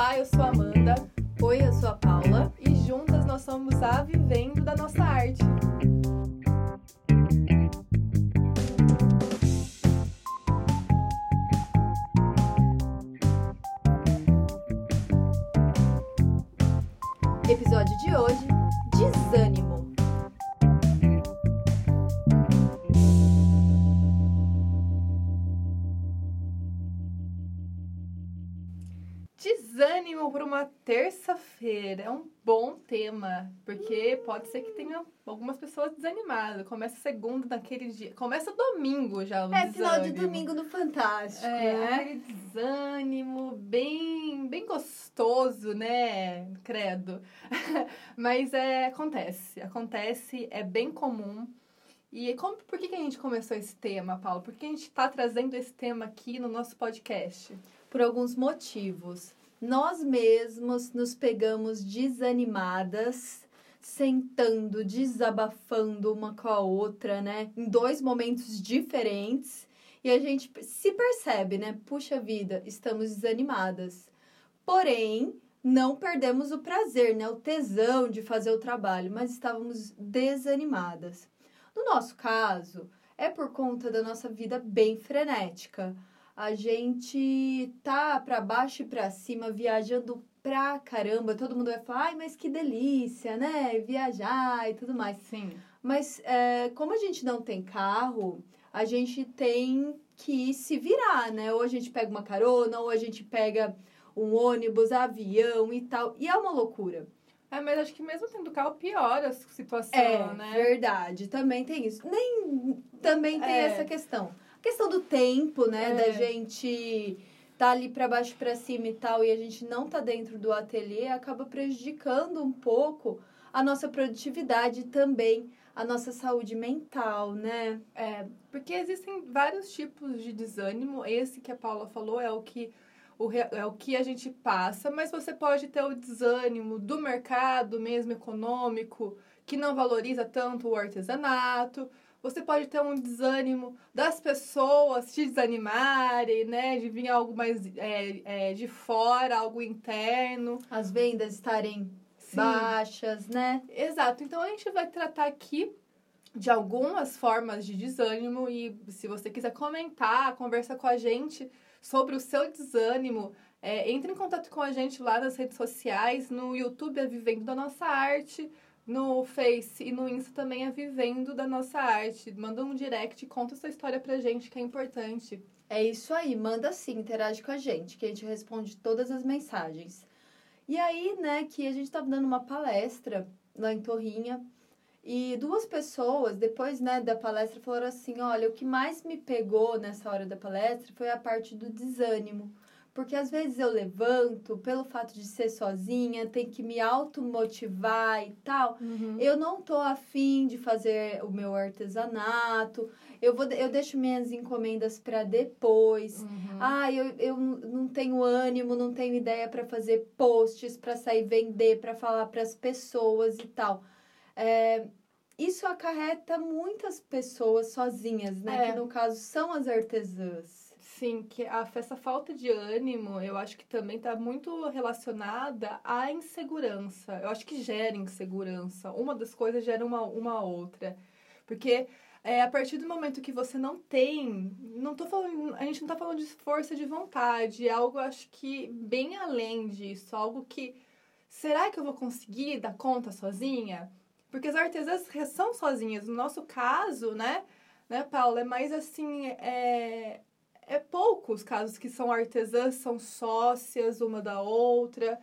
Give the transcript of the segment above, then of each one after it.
Olá, eu sou a Amanda. Oi, eu sou a Paula. E juntas nós somos a Vivendo da Nossa Arte. Episódio de hoje: Para uma terça-feira é um bom tema, porque pode ser que tenha algumas pessoas desanimadas. Começa segunda naquele dia, começa domingo já o É desânimo. final de domingo no Fantástico, É, né? aquele desânimo bem, bem gostoso, né? Credo. Mas é, acontece, acontece, é bem comum. E como, por que, que a gente começou esse tema, Paulo? Por que a gente está trazendo esse tema aqui no nosso podcast? Por alguns motivos. Nós mesmos nos pegamos desanimadas, sentando, desabafando uma com a outra, né? Em dois momentos diferentes. E a gente se percebe, né? Puxa vida, estamos desanimadas. Porém, não perdemos o prazer, né? O tesão de fazer o trabalho, mas estávamos desanimadas. No nosso caso, é por conta da nossa vida bem frenética. A gente tá para baixo e para cima viajando pra caramba. Todo mundo vai falar, ai, mas que delícia, né? Viajar e tudo mais. Sim. Mas é, como a gente não tem carro, a gente tem que se virar, né? Ou a gente pega uma carona, ou a gente pega um ônibus, avião e tal. E é uma loucura. É, mas acho que mesmo tendo carro piora a situação, É, né? verdade. Também tem isso. Nem também tem É. essa questão. Questão do tempo, né? É. Da gente tá ali para baixo para cima e tal e a gente não tá dentro do ateliê acaba prejudicando um pouco a nossa produtividade também a nossa saúde mental, né? É, porque existem vários tipos de desânimo. Esse que a Paula falou é o que o, é o que a gente passa, mas você pode ter o desânimo do mercado mesmo econômico, que não valoriza tanto o artesanato. Você pode ter um desânimo das pessoas te desanimarem, né? De vir algo mais é, é, de fora, algo interno. As vendas estarem Sim. baixas, né? Exato. Então a gente vai tratar aqui de algumas formas de desânimo e se você quiser comentar, conversa com a gente sobre o seu desânimo, é, entre em contato com a gente lá nas redes sociais, no YouTube é Vivendo da Nossa Arte, no Face e no Insta também é Vivendo da Nossa Arte. Manda um direct, conta sua história pra gente que é importante. É isso aí, manda sim, interage com a gente, que a gente responde todas as mensagens. E aí, né, que a gente tava dando uma palestra lá em Torrinha, e duas pessoas, depois, né, da palestra, falaram assim, olha, o que mais me pegou nessa hora da palestra foi a parte do desânimo. Porque às vezes eu levanto, pelo fato de ser sozinha, tem que me automotivar e tal, eu não tô afim de fazer o meu artesanato, eu, vou, eu deixo minhas encomendas para depois. Uhum. Ah, eu, eu não tenho ânimo, não tenho ideia para fazer posts, para sair vender, para falar para as pessoas e tal. É, isso acarreta muitas pessoas sozinhas, né? É. Que no caso são as artesãs. Sim, que a, essa falta de ânimo, eu acho que também está muito relacionada à insegurança. Eu acho que gera insegurança. Uma das coisas gera uma, uma outra. Porque é, a partir do momento que você não tem. Não tô falando, a gente não está falando de força de vontade, é algo, acho que, bem além disso. Algo que. Será que eu vou conseguir dar conta sozinha? Porque as artesãs são sozinhas. No nosso caso, né, né, Paula, é mais assim. É, é poucos casos que são artesãs, são sócias uma da outra.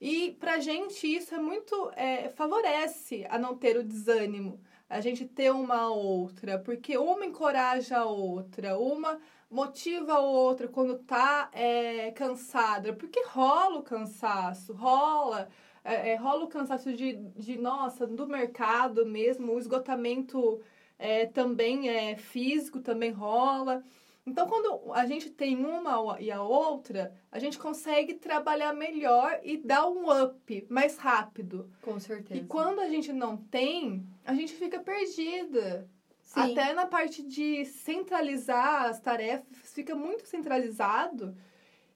E pra gente isso é muito. É, favorece a não ter o desânimo. A gente ter uma outra, porque uma encoraja a outra, uma motiva a outra quando tá é, cansada, porque rola o cansaço, rola. É, é, rola o cansaço de, de, nossa, do mercado mesmo, o esgotamento é, também é físico, também rola. Então, quando a gente tem uma e a outra, a gente consegue trabalhar melhor e dar um up mais rápido. Com certeza. E quando a gente não tem, a gente fica perdida. Sim. Até na parte de centralizar as tarefas, fica muito centralizado.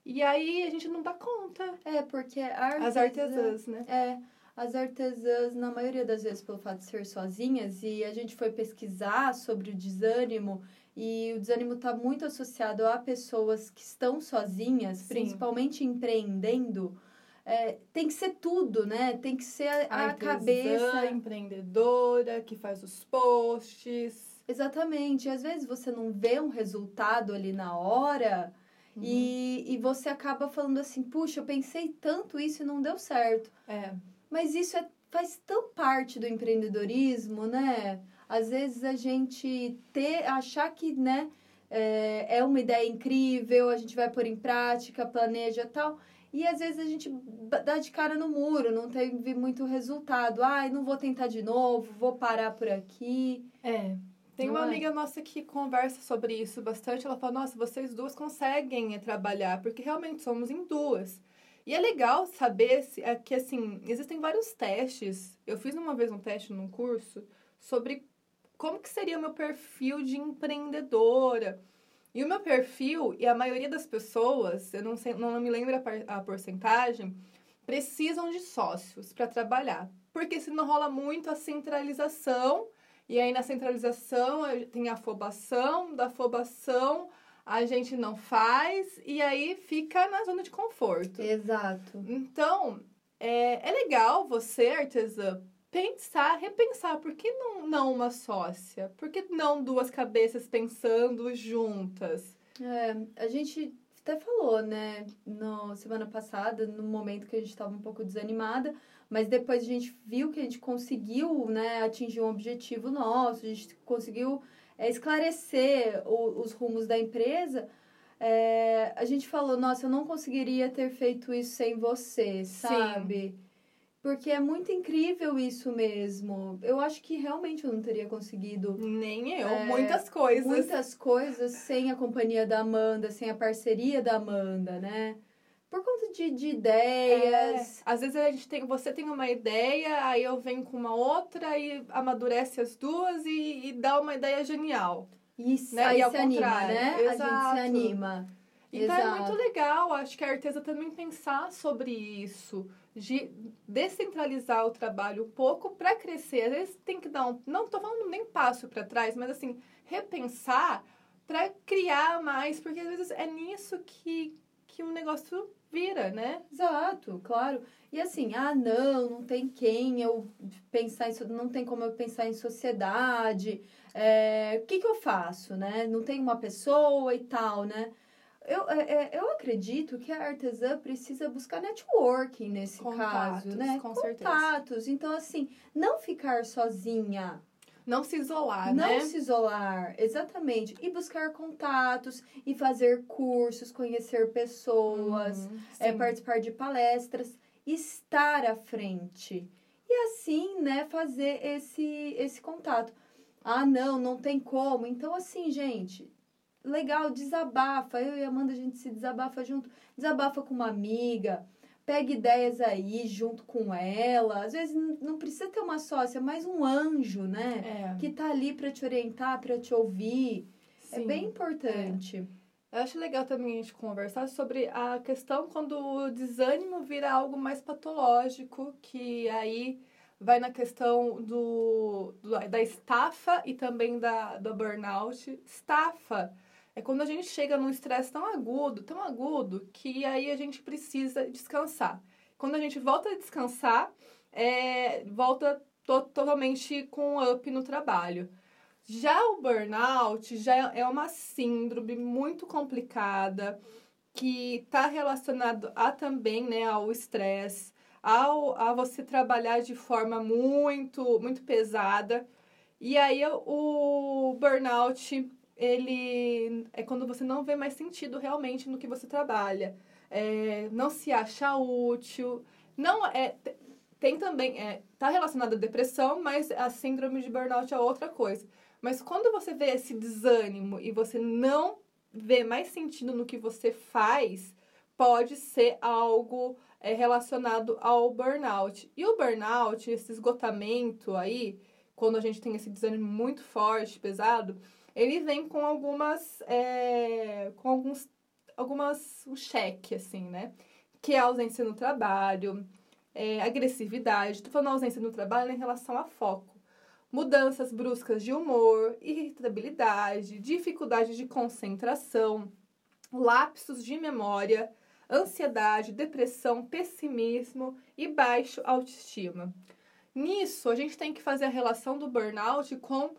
E aí a gente não dá conta. É, porque artesã, As artesãs, né? É, as artesãs, na maioria das vezes, pelo fato de ser sozinhas, e a gente foi pesquisar sobre o desânimo, e o desânimo está muito associado a pessoas que estão sozinhas, Sim. principalmente empreendendo. É, tem que ser tudo, né? Tem que ser a, a artesã, cabeça. empreendedora, que faz os posts. Exatamente. E às vezes você não vê um resultado ali na hora Uhum. e, e você acaba falando assim: puxa, eu pensei tanto isso e não deu certo. É. Mas isso é, faz tão parte do empreendedorismo, né? Às vezes a gente ter, achar que, né, é, é uma ideia incrível, a gente vai pôr em prática, planeja tal. E às vezes a gente dá de cara no muro, não teve muito resultado. Ai, não vou tentar de novo, vou parar por aqui. É. Tem Não uma é? amiga nossa que conversa sobre isso bastante. Ela fala: Nossa, vocês duas conseguem eh, trabalhar, porque realmente somos em duas. E é legal saber se, é que, assim, existem vários testes. Eu fiz uma vez um teste num curso sobre como que seria o meu perfil de empreendedora. E o meu perfil, e a maioria das pessoas, eu não, sei, não me lembro a, par- a porcentagem, precisam de sócios para trabalhar. Porque senão rola muito a centralização e aí na centralização eh, tem a afobação, da afobação a gente não faz e aí fica na zona de conforto. Exato. Então, é, é legal você, artesã, pensar, repensar, por que não, não uma sócia? Por que não duas cabeças pensando juntas? É, a gente até falou, né, no semana passada, no momento que a gente estava um pouco desanimada, mas depois a gente viu que a gente conseguiu, né, atingir um objetivo nosso, a gente conseguiu é, esclarecer o- os rumos da empresa. É, a gente falou, nossa, eu não conseguiria ter feito isso sem você, sabe? Porque é muito incrível isso mesmo. Eu acho que realmente eu não teria conseguido Nem eu, É, muitas coisas. muitas coisas sem a companhia da Amanda, sem a parceria da Amanda, né? Por conta de, de ideias. É, às vezes a gente tem, você tem uma ideia, aí eu venho com uma outra e amadurece as duas e, e dá uma ideia genial. E Né? aí E ao se anima, contrário. né? A gente Exato. se anima. Então é Exato. muito legal, acho que a artesa também pensar sobre isso, de descentralizar o trabalho um pouco para crescer. Às vezes tem que dar um, não tô falando nem passo para trás, mas assim, repensar para criar mais, porque às vezes é nisso que que um negócio vira, né? Exato, claro. E assim, ah, não, não tem quem eu pensar em, so- não tem como eu pensar em sociedade. É, o que que eu faço, né? Não tem uma pessoa e tal, né? Eu, é, é, eu acredito que a artesã precisa buscar networking nesse Contatos, caso, né? com certeza. Contatos. Então, assim, não ficar sozinha. Não se isolar, não né? se isolar, exatamente. E buscar contatos, e fazer cursos, conhecer pessoas Uhum, é, participar de palestras, estar à frente. E assim, né, fazer esse, esse contato. Ah, não, não tem como. Então, assim, gente, legal, desabafa. Eu e a Amanda, a gente se desabafa junto. Desabafa com uma amiga. Pega ideias aí junto com ela. Às vezes não precisa ter uma sócia, mas um anjo, né? É, Que tá ali para te orientar, para te ouvir. É sim. bem importante. Eu acho legal também a gente conversar sobre a questão quando o desânimo vira algo mais patológico, que aí vai na questão do, do- da estafa e também da, do burnout. Estafa é quando a gente chega num estresse tão agudo, tão agudo, que aí a gente precisa descansar. Quando a gente volta a descansar, é, volta to- totalmente com um up no trabalho. Já o burnout já é uma síndrome muito complicada que está relacionado a também né, ao estresse, ao a você trabalhar de forma muito muito pesada. E aí o burnout ele é quando você não vê mais sentido realmente no que você trabalha, É, não se acha útil, não é tem também é tá relacionado à depressão, mas a síndrome de burnout é outra coisa. Mas quando você vê esse desânimo e você não vê mais sentido no que você faz, pode ser algo é, relacionado ao burnout. E o burnout, esse esgotamento aí, quando a gente tem esse desânimo muito forte, pesado, ele vem com algumas. é, com alguns, algumas um cheque, assim, né? Que é a ausência no trabalho, é, agressividade. Tô falando ausência no trabalho em relação a foco. Mudanças bruscas de humor, irritabilidade, dificuldade de concentração, lapsos de memória, ansiedade, depressão, pessimismo e baixo autoestima. Nisso, a gente tem que fazer a relação do burnout com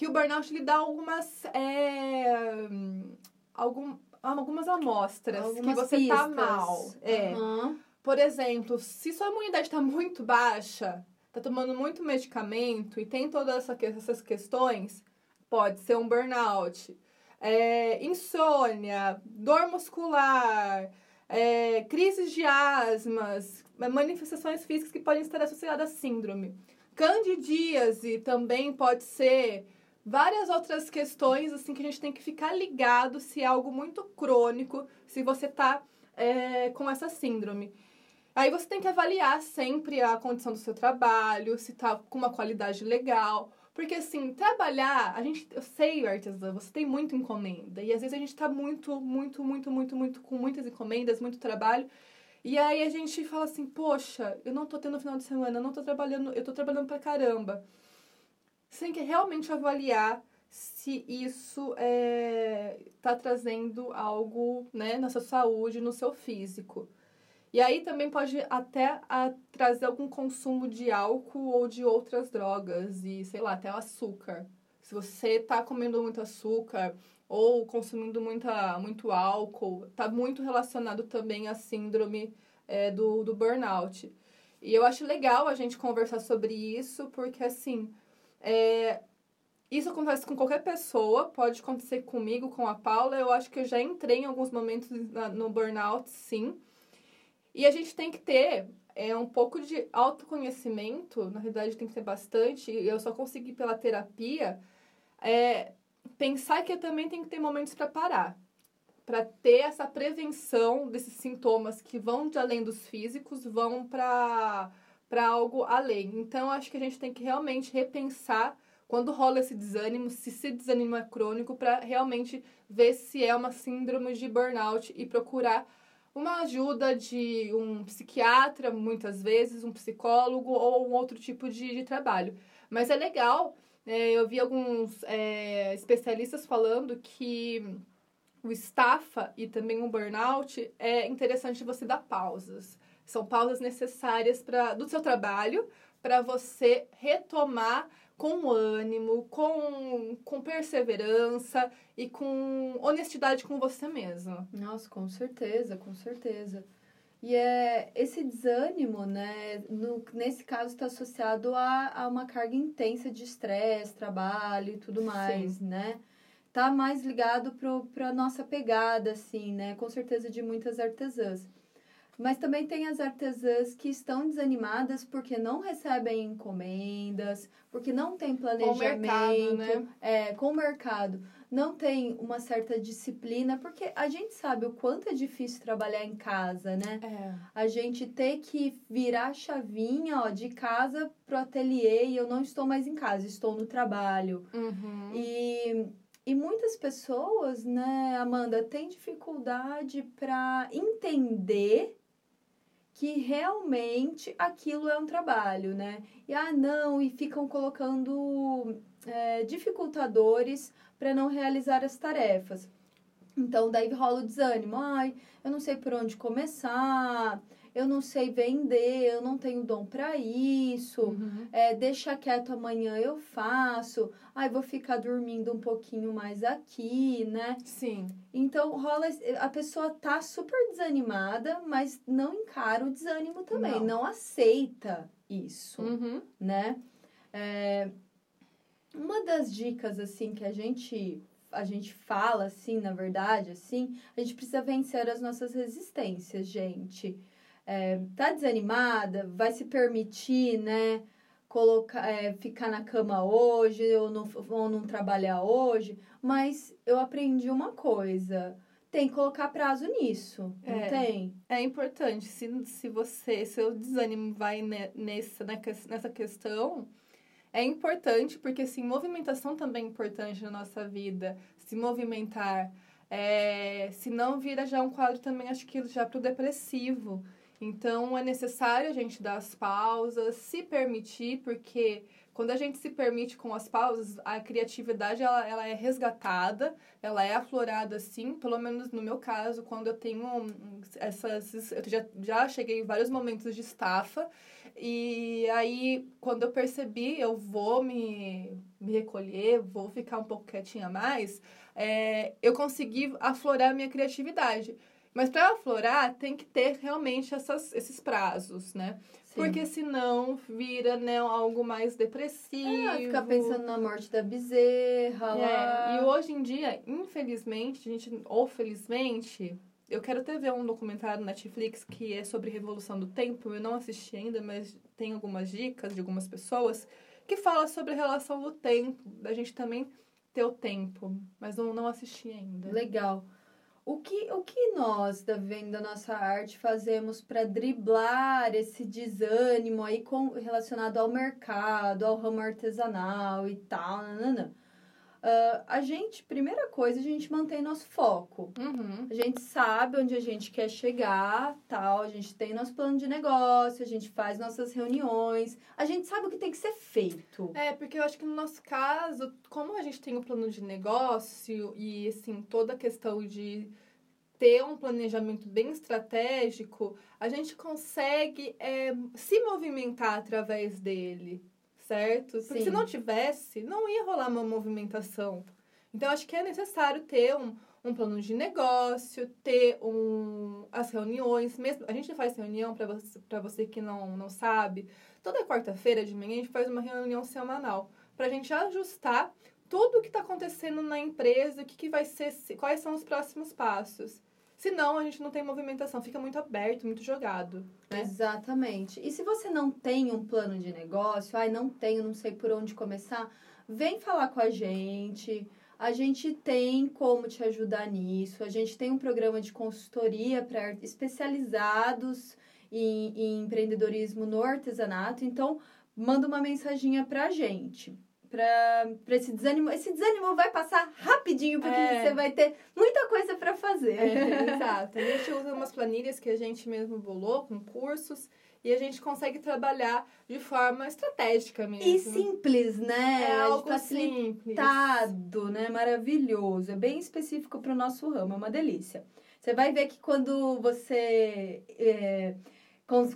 que o burnout lhe dá algumas é, algum, algumas amostras algumas que você tá pistas. tá mal. É. Uhum. Por exemplo, se sua imunidade está muito baixa, tá tomando muito medicamento e tem todas essa, essas questões, pode ser um burnout. É, insônia, dor muscular, é, crises de asmas, manifestações físicas que podem estar associadas à síndrome. Candidíase também pode ser várias outras questões assim que a gente tem que ficar ligado se é algo muito crônico, se você está é, com essa síndrome. Aí você tem que avaliar sempre a condição do seu trabalho, se está com uma qualidade legal. Porque, assim, trabalhar, a gente, eu sei, artesã, você tem muita encomenda. E às vezes a gente está muito, muito, muito, muito, muito, com muitas encomendas, muito trabalho. E aí a gente fala assim, poxa, eu não tô tendo final de semana, eu não tô trabalhando, eu tô trabalhando pra caramba. Você tem que realmente avaliar se isso é, tá trazendo algo, né, na sua saúde, no seu físico. E aí também pode até a, trazer algum consumo de álcool ou de outras drogas e, sei lá, até o açúcar. Se você está comendo muito açúcar ou consumindo muita, muito álcool, está muito relacionado também à síndrome é, do, do burnout. E eu acho legal a gente conversar sobre isso, porque assim, é, isso acontece com qualquer pessoa, pode acontecer comigo, com a Paula. Eu acho que eu já entrei em alguns momentos no burnout, sim. E a gente tem que ter é, um pouco de autoconhecimento, na realidade tem que ter bastante, eu só consegui pela terapia, é, pensar que eu também tenho que ter momentos para parar. Para ter essa prevenção desses sintomas que vão de além dos físicos, vão para algo além. Então, acho que a gente tem que realmente repensar quando rola esse desânimo, se esse desânimo é crônico, para realmente ver se é uma síndrome de burnout e procurar uma ajuda de um psiquiatra, muitas vezes, um psicólogo ou um outro tipo de, de trabalho. Mas é legal, é, eu vi alguns é, especialistas falando que o estafa e também o burnout é interessante você dar pausas. São pausas necessárias para do seu trabalho para você retomar com ânimo, com, com perseverança e com honestidade com você mesmo. Nossa, com certeza, com certeza. E é esse desânimo, né, no, nesse caso está associado a, a uma carga intensa de estresse, trabalho e tudo mais, Sim. né? Tá mais ligado para a nossa pegada, assim, né? Com certeza de muitas artesãs. Mas também tem as artesãs que estão desanimadas porque não recebem encomendas, porque não tem planejamento. Com o mercado, né? É, com o mercado. Não tem uma certa disciplina, porque a gente sabe o quanto é difícil trabalhar em casa, né? É. A gente ter que virar a chavinha, ó, de casa pro ateliê e eu não estou mais em casa, estou no trabalho. Uhum. E e muitas pessoas, né, Amanda, têm dificuldade para entender que realmente aquilo é um trabalho, né? E ah, não, e ficam colocando é, dificultadores para não realizar as tarefas. Então, daí rola o desânimo. Ai, eu não sei por onde começar eu não sei vender, eu não tenho dom para isso, uhum. é, deixa quieto, amanhã eu faço, ai, vou ficar dormindo um pouquinho mais aqui, né? Sim. Então, rola, a pessoa tá super desanimada, mas não encara o desânimo também, não, não aceita isso, uhum. né? É, uma das dicas, assim, que a gente a gente fala assim, na verdade, assim, a gente precisa vencer as nossas resistências, gente é, tá desanimada, vai se permitir, né? Colocar, é, ficar na cama hoje ou não, ou não trabalhar hoje, mas eu aprendi uma coisa tem que colocar prazo nisso, não é, tem? É importante. Se, se você, seu desânimo vai nessa, nessa questão, é importante, porque assim, movimentação também é importante na nossa vida. Se movimentar É, se não vira já um quadro também, acho que já pro depressivo. Então é necessário a gente dar as pausas, se permitir, porque quando a gente se permite com as pausas, a criatividade ela, ela é resgatada, ela é aflorada sim, pelo menos no meu caso, quando eu tenho essas. Eu já, já cheguei em vários momentos de estafa, e aí quando eu percebi, eu vou me, me recolher, vou ficar um pouco quietinha mais, é, eu consegui aflorar a minha criatividade. Mas para aflorar, tem que ter realmente essas, esses prazos, né? Sim. Porque senão vira né, algo mais depressivo. É, ficar pensando na morte da bezerra. É, e hoje em dia, infelizmente, a gente, ou felizmente, eu quero até ver um documentário na Netflix que é sobre Revolução do Tempo. Eu não assisti ainda, mas tem algumas dicas de algumas pessoas que fala sobre a relação do tempo, da gente também ter o tempo. Mas não, não assisti ainda. Legal. O que, o que nós, da Venda Nossa Arte, fazemos para driblar esse desânimo aí com, relacionado ao mercado, ao ramo artesanal e tal, nananã? Uh, a gente, primeira coisa, a gente mantém nosso foco. Uhum. A gente sabe onde a gente quer chegar, tal. A gente tem nosso plano de negócio, a gente faz nossas reuniões, a gente sabe o que tem que ser feito. É, porque eu acho que no nosso caso, como a gente tem o plano de negócio e, assim, toda a questão de ter um planejamento bem estratégico, a gente consegue é, se movimentar através dele certo? Porque Sim. se não tivesse, não ia rolar uma movimentação. Então, acho que é necessário ter um, um plano de negócio, ter um, as reuniões. Mesmo, a gente faz reunião, para você, você que não, não sabe, toda quarta-feira de manhã a gente faz uma reunião semanal para a gente ajustar tudo o que está acontecendo na empresa, o que, que vai ser, quais são os próximos passos. Senão, a gente não tem movimentação, fica muito aberto, muito jogado. Né? Exatamente. E se você não tem um plano de negócio, ai, não tenho, não sei por onde começar, vem falar com a gente. A gente tem como te ajudar nisso. A gente tem um programa de consultoria para especializados em, em empreendedorismo no artesanato. Então, manda uma mensaginha para a gente para esse desânimo. Esse desânimo vai passar rapidinho, porque é. você vai ter muita coisa para fazer. É, exato. A gente usa umas planilhas que a gente mesmo bolou com cursos e a gente consegue trabalhar de forma estratégica mesmo. E simples, né? É algo facilitado, simples. né? Maravilhoso. É bem específico para o nosso ramo, é uma delícia. Você vai ver que quando você... É,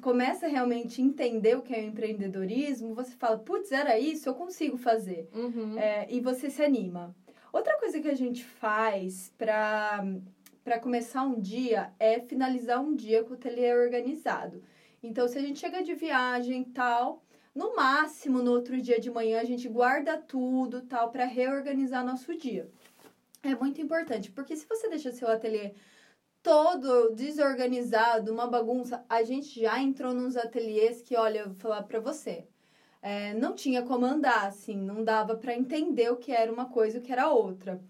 começa realmente a entender o que é o empreendedorismo, você fala, putz, era isso, eu consigo fazer. Uhum. É, e você se anima. Outra coisa que a gente faz para para começar um dia é finalizar um dia com o ateliê organizado. Então, se a gente chega de viagem e tal, no máximo no outro dia de manhã a gente guarda tudo tal para reorganizar nosso dia. É muito importante, porque se você deixa seu ateliê todo desorganizado, uma bagunça. A gente já entrou nos ateliês que, olha, eu vou falar para você, é, não tinha como andar, assim, não dava para entender o que era uma coisa e o que era outra.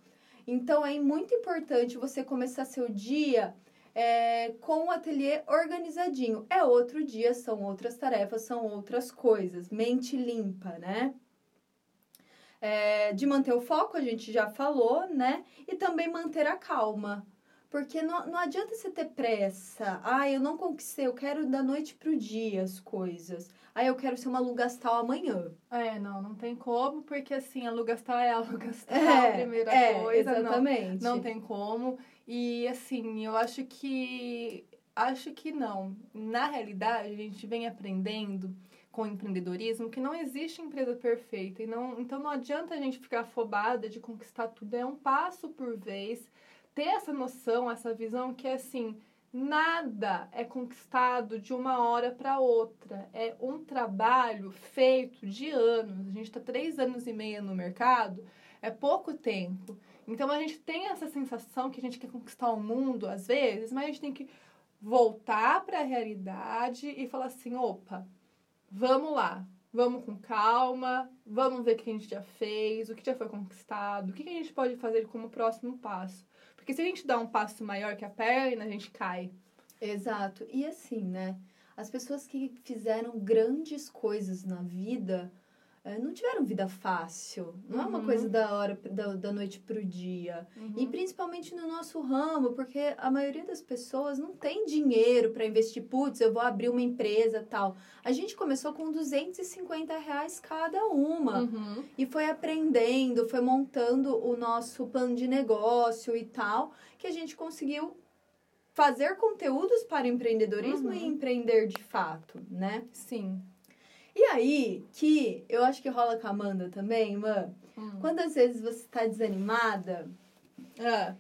Então, é muito importante você começar seu dia é, com o ateliê organizadinho. É outro dia, são outras tarefas, são outras coisas. Mente limpa, né? É, de manter o foco, a gente já falou, né? E também manter a calma. Porque não, não adianta você ter pressa. Ah, eu não conquistei, eu quero da noite pro dia as coisas. Ah, eu quero ser uma Lugastal amanhã. É, não, não tem como, porque assim, a Lugastal é a Lugastal, é, a primeira é, coisa. Exatamente. Não, não tem como. E assim, eu acho que. Acho que não. Na realidade, a gente vem aprendendo com o empreendedorismo que não existe empresa perfeita. E não, então não adianta a gente ficar afobada de conquistar tudo. É um passo por vez ter essa noção, essa visão que é assim, nada é conquistado de uma hora para outra. É um trabalho feito de anos. A gente está três anos e meio no mercado, é pouco tempo. Então a gente tem essa sensação que a gente quer conquistar o mundo às vezes, mas a gente tem que voltar para a realidade e falar assim: opa, vamos lá, vamos com calma, vamos ver o que a gente já fez, o que já foi conquistado, o que a gente pode fazer como próximo passo. Porque se a gente dá um passo maior que a perna, a gente cai. Exato. E assim, né? As pessoas que fizeram grandes coisas na vida, não tiveram vida fácil. Não é uma Uhum. coisa da hora, da, da noite pro dia. E principalmente no nosso ramo, porque a maioria das pessoas não tem dinheiro para investir. Putz, eu vou abrir uma empresa tal. A gente começou com 250 reais cada uma. Uhum. E foi aprendendo, foi montando o nosso plano de negócio e tal, que a gente conseguiu fazer conteúdos para empreendedorismo Uhum. e empreender de fato, né? Sim. E aí, que eu acho que rola com a Amanda também, mãe, Hum. quantas vezes você tá desanimada, Ah,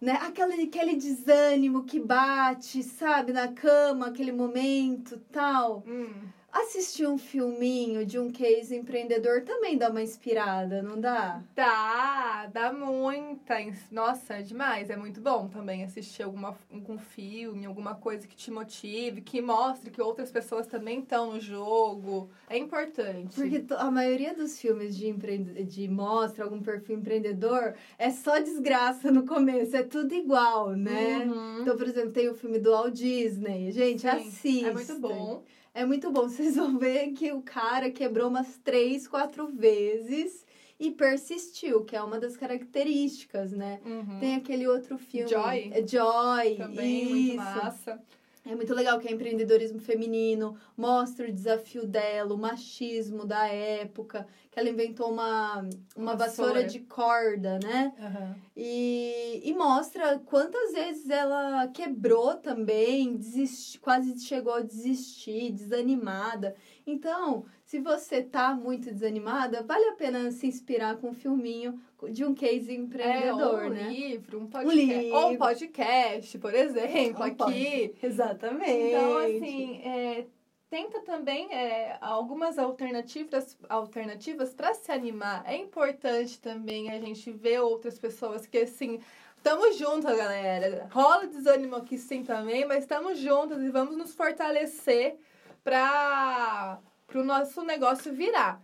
né? Aquele, aquele desânimo que bate, sabe, na cama, aquele momento tal. hum. Assistir um filminho de um case empreendedor também dá uma inspirada, não dá? Dá, dá muita. Nossa, é demais. É muito bom também assistir alguma, algum filme, alguma coisa que te motive, que mostre que outras pessoas também estão no jogo. É importante. Porque a maioria dos filmes de, empreende... de mostra algum perfil empreendedor é só desgraça no começo, é tudo igual, né? Uhum. Então, por exemplo, tem o filme do Walt Disney. Gente, Sim, assista. É muito bom. É muito bom. Vocês vão ver que o cara quebrou umas três, quatro vezes e persistiu, que é uma das características, né? Uhum. Tem aquele outro filme. Joy. É Joy. Também isso. muito massa. É muito legal que é empreendedorismo feminino, mostra o desafio dela, o machismo da época, que ela inventou uma, uma vassoura. Vassoura. de corda, né? Uhum. E, e mostra quantas vezes ela quebrou também, desisti, quase chegou a desistir, desanimada. Então, se você tá muito desanimada, vale a pena se inspirar com um filminho de um case empreendedor, é, ou um né? livro, um podcast. livro. Ou um podcast, por exemplo, Um aqui. Exatamente. Então, assim, é, tenta também é, algumas alternativas alternativas para se animar. É importante também a gente ver outras pessoas que, assim, estamos juntas, galera. Rola desânimo aqui sim também, mas estamos juntas e vamos nos fortalecer para o nosso negócio virar.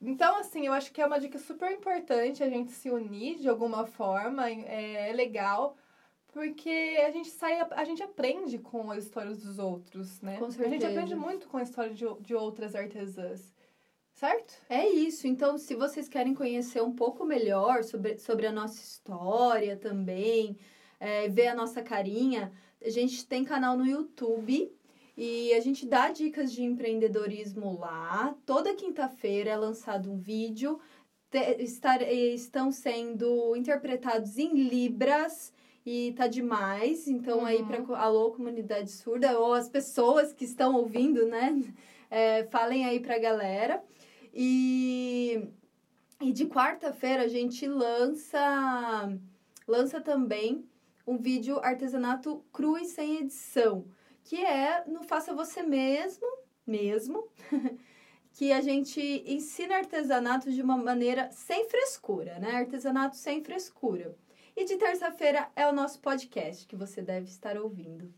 Então, assim, eu acho que é uma dica super importante a gente se unir de alguma forma. É, é legal. Porque a gente sai, a gente aprende com as histórias dos outros, né? Com A gente certeza. aprende muito com a história de, de outras artesãs. Certo? É isso. Então, se vocês querem conhecer um pouco melhor sobre, sobre a nossa história também, é, ver a nossa carinha, a gente tem canal no YouTube e a gente dá dicas de empreendedorismo lá. Toda quinta-feira é lançado um vídeo. Te- estar, estão sendo interpretados em Libras e tá demais. Então, aí, Uhum. para alô, comunidade surda, ou as pessoas que estão ouvindo, né? É, falem aí pra galera. E, e de quarta-feira a gente lança, lança também um vídeo artesanato cru e sem edição, que é no Faça Você Mesmo, mesmo, que a gente ensina artesanato de uma maneira sem frescura, né? Artesanato sem frescura. E de terça-feira é o nosso podcast que você deve estar ouvindo.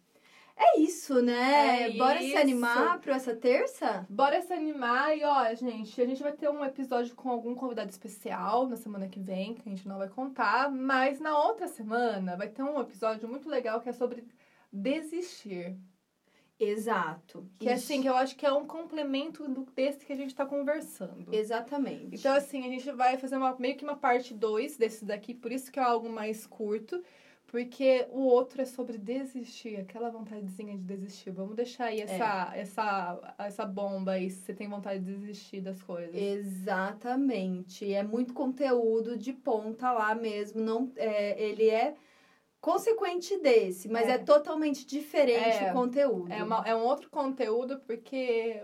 É isso, né? É Bora se isso. animar para essa terça? Bora se animar e, ó, gente, a gente vai ter um episódio com algum convidado especial na semana que vem, que a gente não vai contar, mas na outra semana vai ter um episódio muito legal que é sobre desistir. Exato. Que é assim, que eu acho que é um complemento do desse que a gente tá conversando. Exatamente. Então, assim, a gente vai fazer uma, meio que uma parte 2 desse daqui, por isso que é algo mais curto. Porque o outro é sobre desistir, aquela vontadezinha de desistir. Vamos deixar aí essa, essa, essa bomba aí, se você tem vontade de desistir das coisas. Exatamente. É muito conteúdo de ponta lá mesmo. Não, é, ele é consequente desse, mas é, É. totalmente diferente É. o conteúdo. É, uma, é um outro conteúdo porque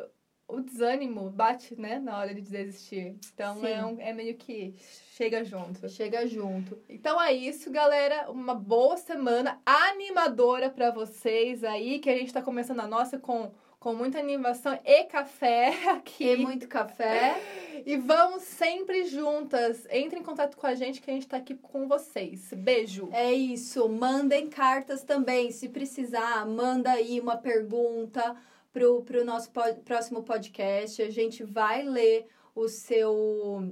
o desânimo bate, né, na hora de desistir. Então, é, um, é meio que chega junto. Chega junto. Então é isso, galera. Uma boa semana animadora pra vocês aí, que a gente tá começando a nossa com, com muita animação e café aqui. E muito café. E vamos sempre juntas. Entre em contato com a gente que a gente tá aqui com vocês. Beijo. É isso. Mandem cartas também. Se precisar, manda aí uma pergunta pro, pro nosso próximo podcast. A gente vai ler o seu,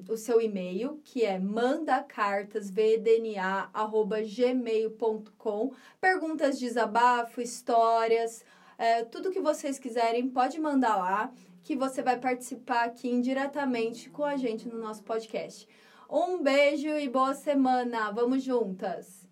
o seu e-mail, que é mandacartasvdna.gmail.com. Perguntas, desabafo, histórias, é, tudo que vocês quiserem, pode mandar lá, que você vai participar aqui indiretamente com a gente no nosso podcast. Um beijo e boa semana. Vamos juntas!